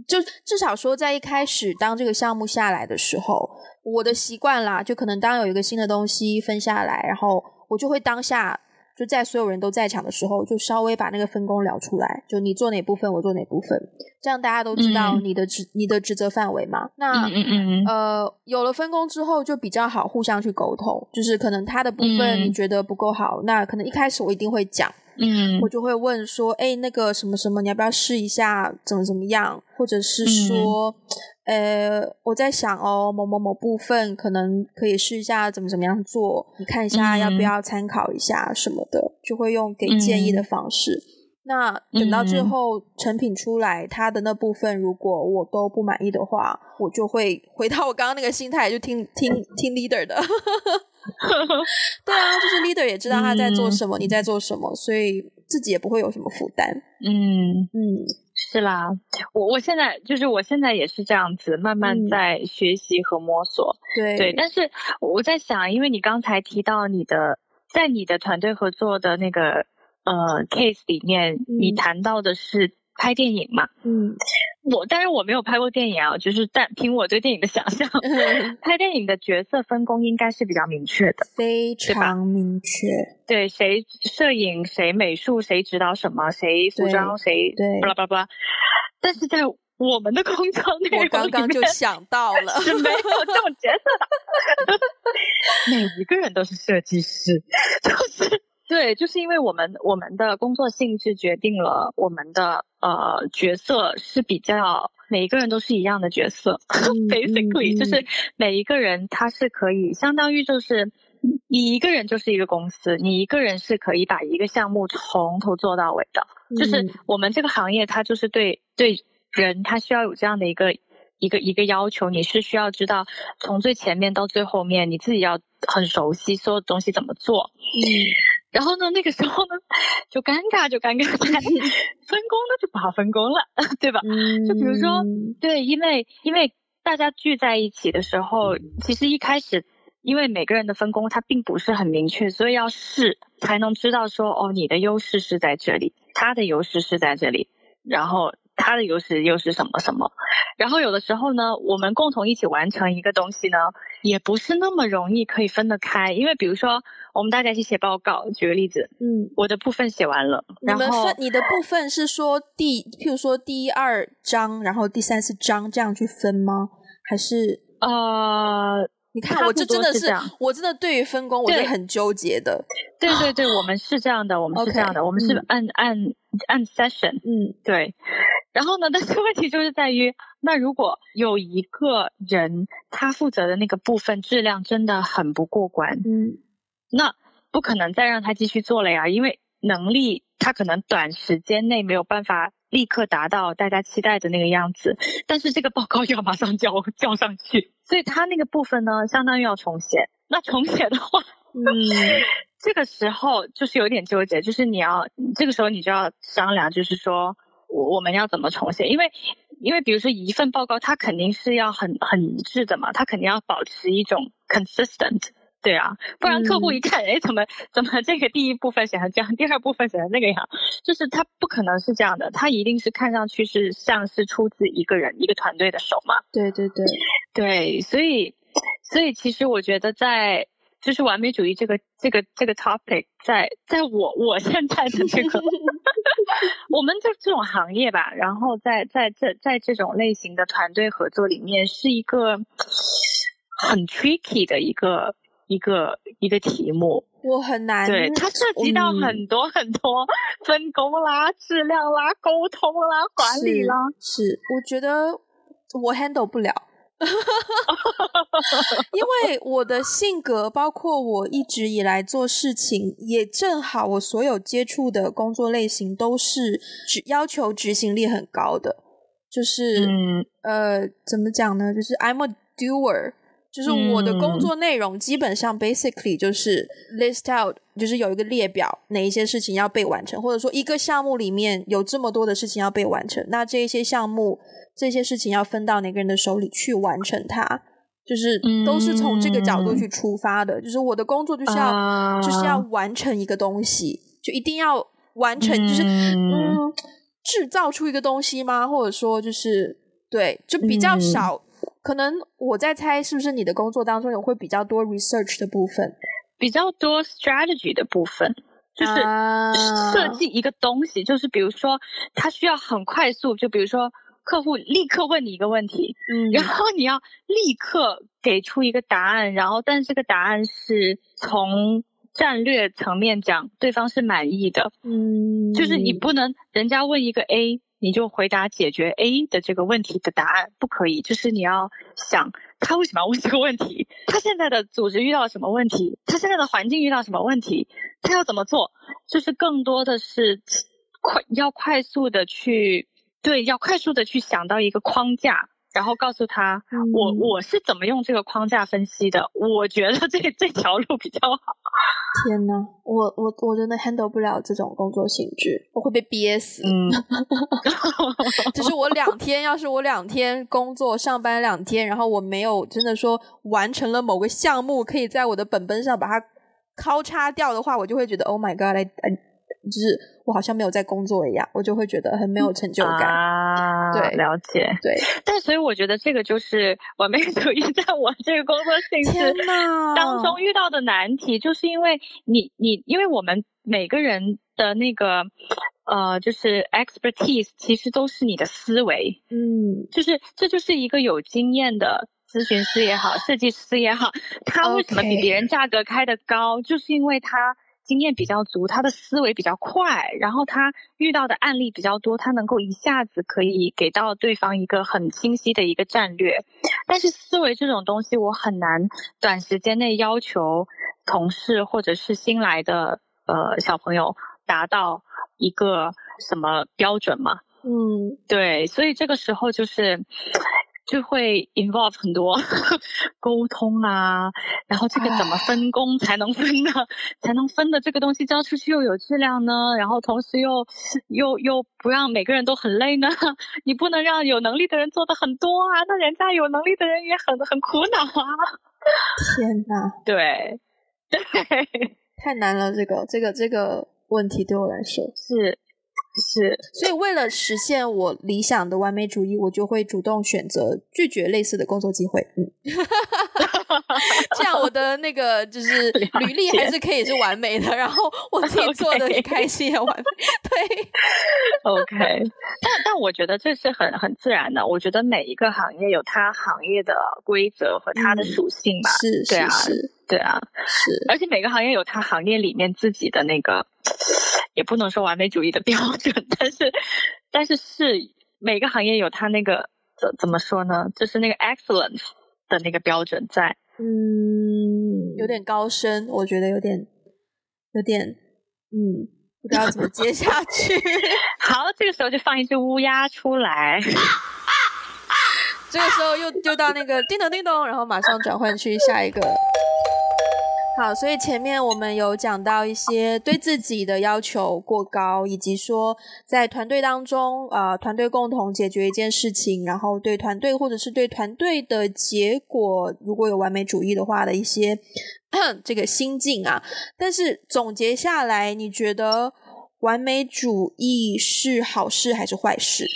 就至少说，在一开始当这个项目下来的时候。我的习惯啦，就可能当有一个新的东西分下来，然后我就会当下就在所有人都在场的时候，就稍微把那个分工聊出来，就你做哪部分，我做哪部分，这样大家都知道你的职、嗯、你的职责范围嘛。那嗯嗯嗯呃，有了分工之后就比较好互相去沟通，就是可能他的部分你觉得不够好，嗯、那可能一开始我一定会讲，嗯，我就会问说，哎，那个什么什么，你要不要试一下，怎么怎么样，或者是说。嗯呃，我在想哦，某某某部分可能可以试一下怎么怎么样做，你看一下要不要参考一下什么的，嗯、就会用给建议的方式。嗯、那等到最后成品出来，他的那部分如果我都不满意的话，我就会回到我刚刚那个心态，就听听听 leader 的。[laughs] 对啊，就是 leader 也知道他在做什么，嗯、你在做什么，所以自己也不会有什么负担。嗯嗯。嗯是啦，我我现在就是我现在也是这样子，慢慢在学习和摸索。嗯、对对，但是我在想，因为你刚才提到你的在你的团队合作的那个呃 case 里面，嗯、你谈到的是拍电影嘛？嗯。我但是我没有拍过电影啊，就是但凭我对电影的想象，嗯、拍电影的角色分工应该是比较明确的，非常明确。对，谁摄影，谁美术，谁指导什么，谁服装，谁对，巴拉巴拉巴拉。但是在我们的工作内容里面，我刚刚就想到了，是没有这种角色的，[laughs] 每一个人都是设计师，就是。对，就是因为我们我们的工作性质决定了我们的呃角色是比较每一个人都是一样的角色，[laughs] 嗯，basically，嗯，就是每一个人他是可以相当于就是你一个人就是一个公司，你一个人是可以把一个项目从头做到尾的，嗯，就是。我们这个行业它就是对对人他需要有这样的一个一个一个要求，你是需要知道从最前面到最后面你自己要很熟悉所有东西怎么做，嗯。然后呢，那个时候呢，就尴尬，就尴尬在 [laughs] 分工呢，就不好分工了，[laughs] 对吧？嗯、就比如说，对，因为因为大家聚在一起的时候，其实一开始，因为每个人的分工它并不是很明确，所以要试才能知道说，哦，你的优势是在这里，他的优势是在这里，然后。他的优势又是什么什么？然后有的时候呢，我们共同一起完成一个东西呢，也不是那么容易可以分得开。因为比如说，我们大家一起写报告，举个例子，嗯，我的部分写完了，然后你们分你的部分是说第，譬如说第一二章，然后第三四章这样去分吗？还是呃？你看，我这真的是，我真的对于分工我是很纠结的。对对对，我们是这样的，我们是这样的，我们是按按按 session，嗯，对。然后呢，[laughs] 但是问题就是在于，那如果有一个人他负责的那个部分质量真的很不过关，嗯，那不可能再让他继续做了呀，因为能力他可能短时间内没有办法。立刻达到大家期待的那个样子，但是这个报告要马上交 [laughs] 交上去，所以他那个部分呢，相当于要重写。那重写的话，嗯，[laughs] 这个时候就是有点纠结，就是你要这个时候你就要商量，就是说我我们要怎么重写，因为因为比如说一份报告，它肯定是要很很一致的嘛，它肯定要保持一种 consistent。对啊，不然客户一看，哎、嗯，怎么怎么这个第一部分写成这样，第二部分写成那个样，就是他不可能是这样的，他一定是看上去是像是出自一个人一个团队的手嘛。对对对对，所以所以其实我觉得在就是完美主义这个这个这个 topic，在在我我现在的这个 [laughs] 我们就这种行业吧，然后在在这在这种类型的团队合作里面，是一个很 tricky 的一个。一个一个题目，我很难。对，它涉及到很多很多分工啦、质量啦、沟通啦、管理啦。是，是，我觉得我 handle 不了。[laughs] 因为我的性格，包括我一直以来做事情，也正好我所有接触的工作类型都是只要求执行力很高的，就是、嗯、呃，怎么讲呢？就是 I'm a doer，就是我的工作内容基本上 basically 就是 list out，就是有一个列表，哪一些事情要被完成，或者说一个项目里面有这么多的事情要被完成，那这一些项目。这些事情要分到哪个人的手里去完成它，就是都是从这个角度去出发的。嗯、就是我的工作就是要、啊、就是要完成一个东西，就一定要完成，嗯、就是嗯，制造出一个东西吗？或者说就是对，就比较少。嗯、可能我在猜，是不是你的工作当中有会比较多 research 的部分，比较多 strategy 的部分，就是设计一个东西，啊、就是比如说它需要很快速，就比如说。客户立刻问你一个问题，嗯，[laughs] 然后你要立刻给出一个答案，然后但这个答案是从战略层面讲，对方是满意的，嗯，就是你不能人家问一个 A，你就回答解决 A 的这个问题的答案，不可以，就是你要想他为什么要问这个问题，他现在的组织遇到了什么问题，他现在的环境遇到什么问题，他要怎么做，就是更多的是快要快速的去。对，要快速的去想到一个框架，然后告诉他，嗯、我我是怎么用这个框架分析的，我觉得这这条路比较好。天哪，我我我真的 handle 不了这种工作性质，我会被憋死。嗯，[laughs] 就是我两天，要是我两天工作上班两天，然后我没有真的说完成了某个项目，可以在我的本本上把它交叉掉的话，我就会觉得 Oh my God，I, I 就是我好像没有在工作一样，我就会觉得很没有成就感。啊，对，了解，对。但所以我觉得这个就是完美主义在我这个工作性质当中遇到的难题，就是因为你你因为我们每个人的那个呃，就是 expertise 其实都是你的思维，嗯，就是这就是一个有经验的咨询师也好，设计师也好，他为什么比别人价格开得高.就是因为他。经验比较足，他的思维比较快，然后他遇到的案例比较多，他能够一下子可以给到对方一个很清晰的一个战略。但是思维这种东西，我很难短时间内要求同事或者是新来的呃小朋友达到一个什么标准嘛。嗯，对，所以这个时候就是。就会 involve 很多 [laughs] 沟通啊，然后这个怎么分工才能分呢？[laughs] 才能分的这个东西交出去又有质量呢？然后同时又又又不让每个人都很累呢？[laughs] 你不能让有能力的人做的很多啊，那人家有能力的人也很很苦恼啊！天呐，对对，太难了，这个这个这个问题对我来说是。是，所以为了实现我理想的完美主义，我就会主动选择拒绝类似的工作机会。嗯，[laughs] 这样我的那个就是履历还是可以是完美的，然后我自己做的也 [laughs] 开心也完美。对，[laughs] OK。但但我觉得这是很很自然的。我觉得每一个行业有它行业的规则和它的属性吧。嗯、是，对啊，是，对啊，是。而且每个行业有它行业里面自己的那个。也不能说完美主义的标准，但是，但是是每个行业有它那个怎怎么说呢？就是那个 excellence 的那个标准在。嗯，有点高深，我觉得有点，有点，嗯，不知道怎么接下 [laughs] 去。好，这个时候就放一只乌鸦出来。这个时候又丢到那个叮咚叮咚，然后马上转换去下一个。好，所以前面我们有讲到一些对自己的要求过高，以及说在团队当中，呃，团队共同解决一件事情，然后对团队或者是对团队的结果，如果有完美主义的话的一些 [clears throat] 这个心境啊。但是总结下来，你觉得完美主义是好事还是坏事？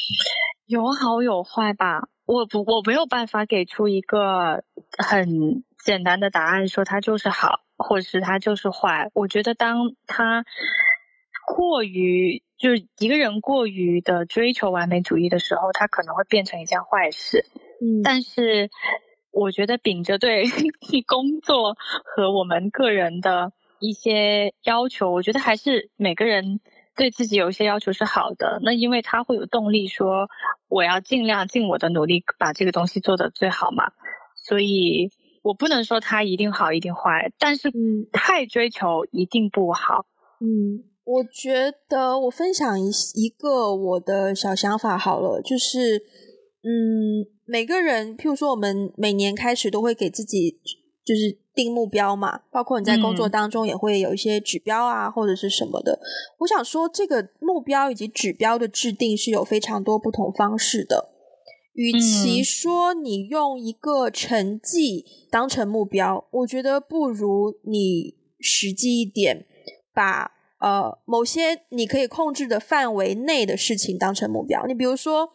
有好有坏吧，我不，我没有办法给出一个很简单的答案，说它就是好。或者是他就是坏，我觉得当他过于就是一个人过于的追求完美主义的时候，他可能会变成一件坏事。嗯，但是我觉得秉着对工作和我们个人的一些要求，我觉得还是每个人对自己有一些要求是好的。那因为他会有动力说，我要尽量尽我的努力把这个东西做得最好嘛。所以我不能说他一定好一定坏，但是太追求一定不好。嗯，我觉得我分享一一个我的小想法好了，就是嗯，每个人，譬如说我们每年开始都会给自己就是定目标嘛，包括你在工作当中也会有一些指标啊，或者是什么的。我想说，这个目标以及指标的制定是有非常多不同方式的。与其说你用一个成绩当成目标，我觉得不如你实际一点，把呃某些你可以控制的范围内的事情当成目标。你比如说，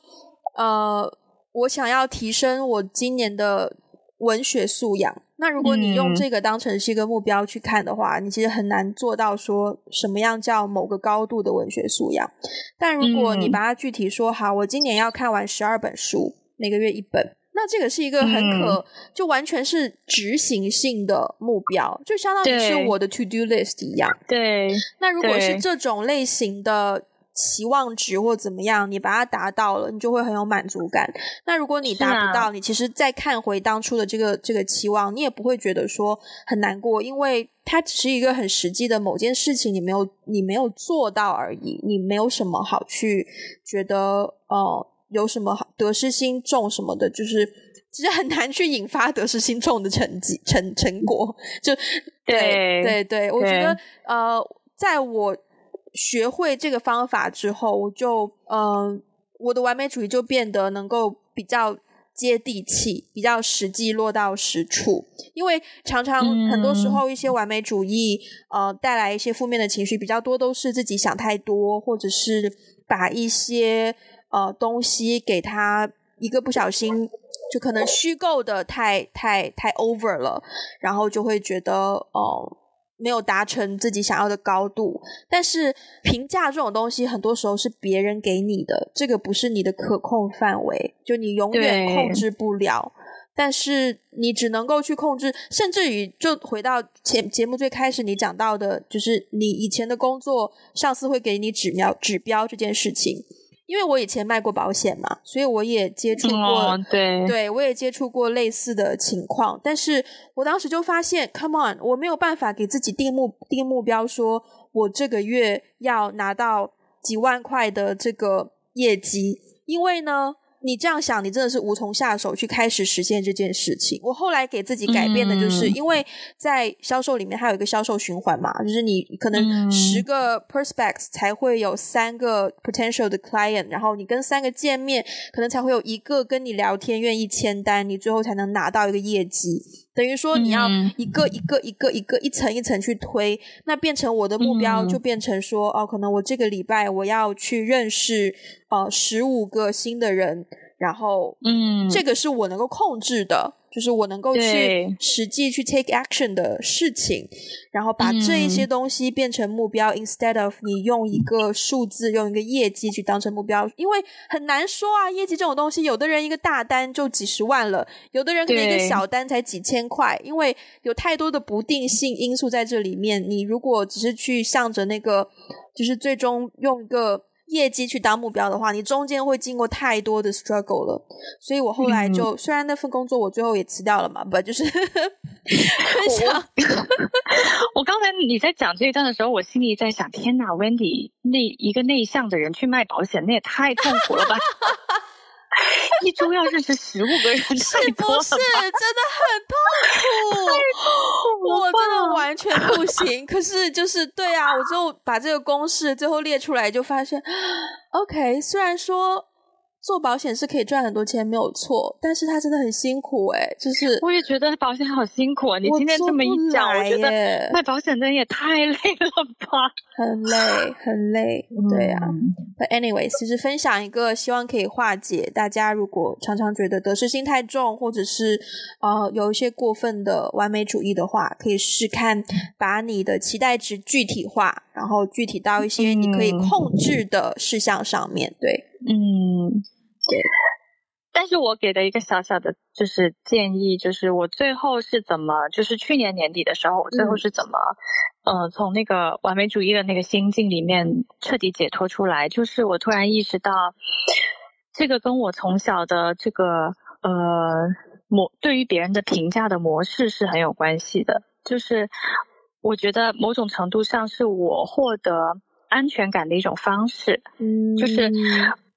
呃，我想要提升我今年的文学素养，那如果你用这个当成是一个目标去看的话，你其实很难做到说什么样叫某个高度的文学素养。但如果你把它具体说好，我今年要看完十二本书。每个月一本，那这个是一个很可，嗯、就完全是执行性的目标，就相当于是我的 to do list 一样。对。那如果是这种类型的期望值或怎么样，你把它达到了，你就会很有满足感。那如果你达不到，啊、你其实再看回当初的这个这个期望，你也不会觉得说很难过，因为它只是一个很实际的某件事情，你没有你没有做到而已，你没有什么好去觉得哦。呃有什么好得失心重什么的，就是其实很难去引发得失心重的成绩成成果。[laughs] 就对对对，我觉得呃，在我学会这个方法之后，我就嗯、呃，我的完美主义就变得能够比较接地气，比较实际落到实处。因为常常很多时候一些完美主义呃带来一些负面的情绪比较多，都是自己想太多，或者是把一些。呃，东西给他一个不小心，就可能虚构的太太太 over 了，然后就会觉得哦、呃，没有达成自己想要的高度。但是评价这种东西，很多时候是别人给你的，这个不是你的可控范围，就你永远控制不了。但是你只能够去控制，甚至于就回到前节目最开始你讲到的，就是你以前的工作，上司会给你指标指标这件事情。因为我以前卖过保险嘛，所以我也接触过，哦、对，对我也接触过类似的情况。但是我当时就发现，come on，我没有办法给自己定目定目标，说我这个月要拿到几万块的这个业绩，因为呢。你这样想，你真的是无从下手去开始实现这件事情。我后来给自己改变的就是，因为在销售里面，它有一个销售循环嘛，就是你可能十个 prospects 才会有三个 potential 的 client，然后你跟三个见面，可能才会有一个跟你聊天愿意签单，你最后才能拿到一个业绩。等于说你要一个一个一个一个一层一层去推，那变成我的目标就变成说，哦，可能我这个礼拜我要去认识。呃，十五个新的人，然后，嗯，这个是我能够控制的，就是我能够去实际去 take action 的事情，然后把这一些东西变成目标，嗯，instead of 你用一个数字，用一个业绩去当成目标，因为很难说啊，业绩这种东西，有的人一个大单就几十万了，有的人可能一个小单才几千块，因为有太多的不定性因素在这里面。你如果只是去向着那个，就是最终用一个。业绩去当目标的话，你中间会经过太多的 struggle 了，所以我后来就、嗯、虽然那份工作我最后也辞掉了嘛，不就是分享。我刚才你在讲这一段的时候，我心里在想：天呐，Wendy，那一个内向的人去卖保险，那也太痛苦了吧！[laughs] 一周要认识十五个人，是不是真的很痛苦？我真的完全不行。可是就是对啊，我就把这个公式最后列出来，就发现，[gasps] OK，虽然说。做保险是可以赚很多钱，没有错，但是他真的很辛苦哎，就是我也觉得保险好辛苦啊！你今天这么一讲，我觉得卖保险的人也太 [laughs] 累了吧，很累，很累，对啊。嗯、But anyways，其实分享一个，希望可以化解大家如果常常觉得得失心太重，或者是呃有一些过分的完美主义的话，可以试试看把你的期待值具体化，然后具体到一些你可以控制的事项上面，对。嗯，对，但是我给的一个小小的就是建议，就是我最后是怎么，就是去年年底的时候，我最后是怎么，嗯、呃，从那个完美主义的那个心境里面彻底解脱出来。就是我突然意识到，这个跟我从小的这个呃模对于别人的评价的模式是很有关系的。就是我觉得某种程度上是我获得安全感的一种方式。嗯，就是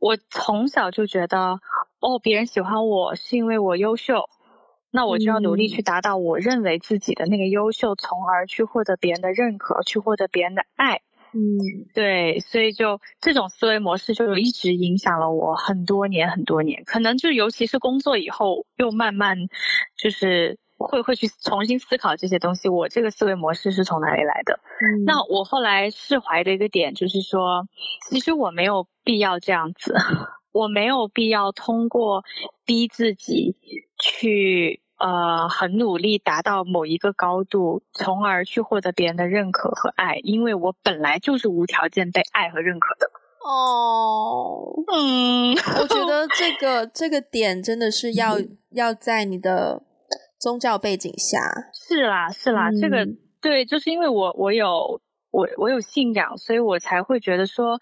我从小就觉得。哦，别人喜欢我是因为我优秀，那我就要努力去达到我认为自己的那个优秀，从而去获得别人的认可，去获得别人的爱。嗯，对，所以就这种思维模式就一直影响了我很多年很多年，可能就尤其是工作以后，又慢慢就是会会去重新思考这些东西，我这个思维模式是从哪里来的？嗯，那我后来释怀的一个点就是说，其实我没有必要这样子。我没有必要通过逼自己去呃很努力达到某一个高度，从而去获得别人的认可和爱，因为我本来就是无条件被爱和认可的。哦，嗯，我觉得这个 [laughs] 这个点真的是要、嗯、要在你的宗教背景下。是啦，是啦，嗯、这个对，就是因为我我有我我有信仰，所以我才会觉得说，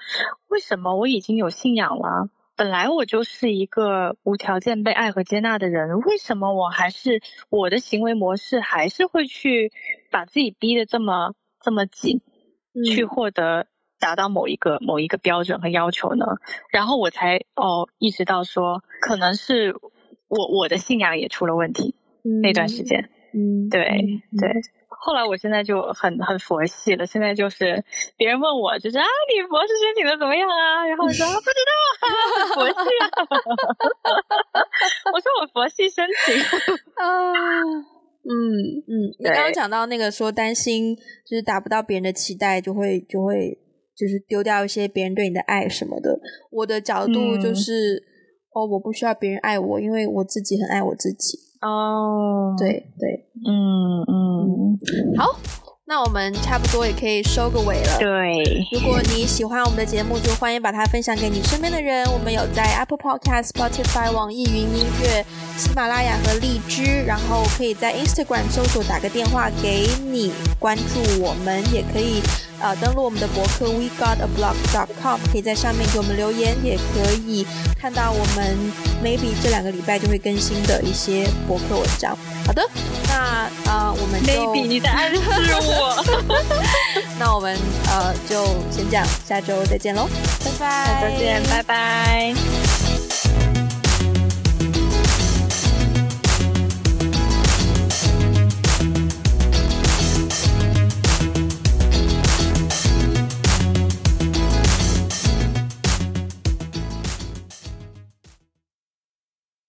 为什么我已经有信仰了？本来我就是一个无条件被爱和接纳的人，为什么我还是我的行为模式还是会去把自己逼得这么这么紧，去获得达到某一个某一个标准和要求呢？然后我才哦意识到说，可能是我我的信仰也出了问题，那段时间，嗯，对对。后来我现在就很很佛系了，现在就是别人问我，就是啊，你博士申请的怎么样啊？然后我说不知道啊，佛系啊。[laughs] 我说我佛系申请 [laughs] 啊，嗯嗯。你刚刚讲到那个说担心就是达不到别人的期待，就会就会就是丢掉一些别人对你的爱什么的。我的角度就是，嗯、哦，我不需要别人爱我，因为我自己很爱我自己。哦，对对，嗯嗯，好，那我们差不多也可以收个尾了。对，如果你喜欢我们的节目，就欢迎把它分享给你身边的人。我们有在 Apple Podcast、Spotify、网易云音乐、喜马拉雅和荔枝，然后可以在 Instagram 搜索打个电话给你，关注我们，也可以。呃，登录我们的博客 wegotablog.com，可以在上面给我们留言，也可以看到我们 maybe 这两个礼拜就会更新的一些博客文章。好的，那呃，我们就 maybe 你在暗示我，[laughs] 那我们呃就先这样，下周再见喽，拜拜，下周见，拜拜。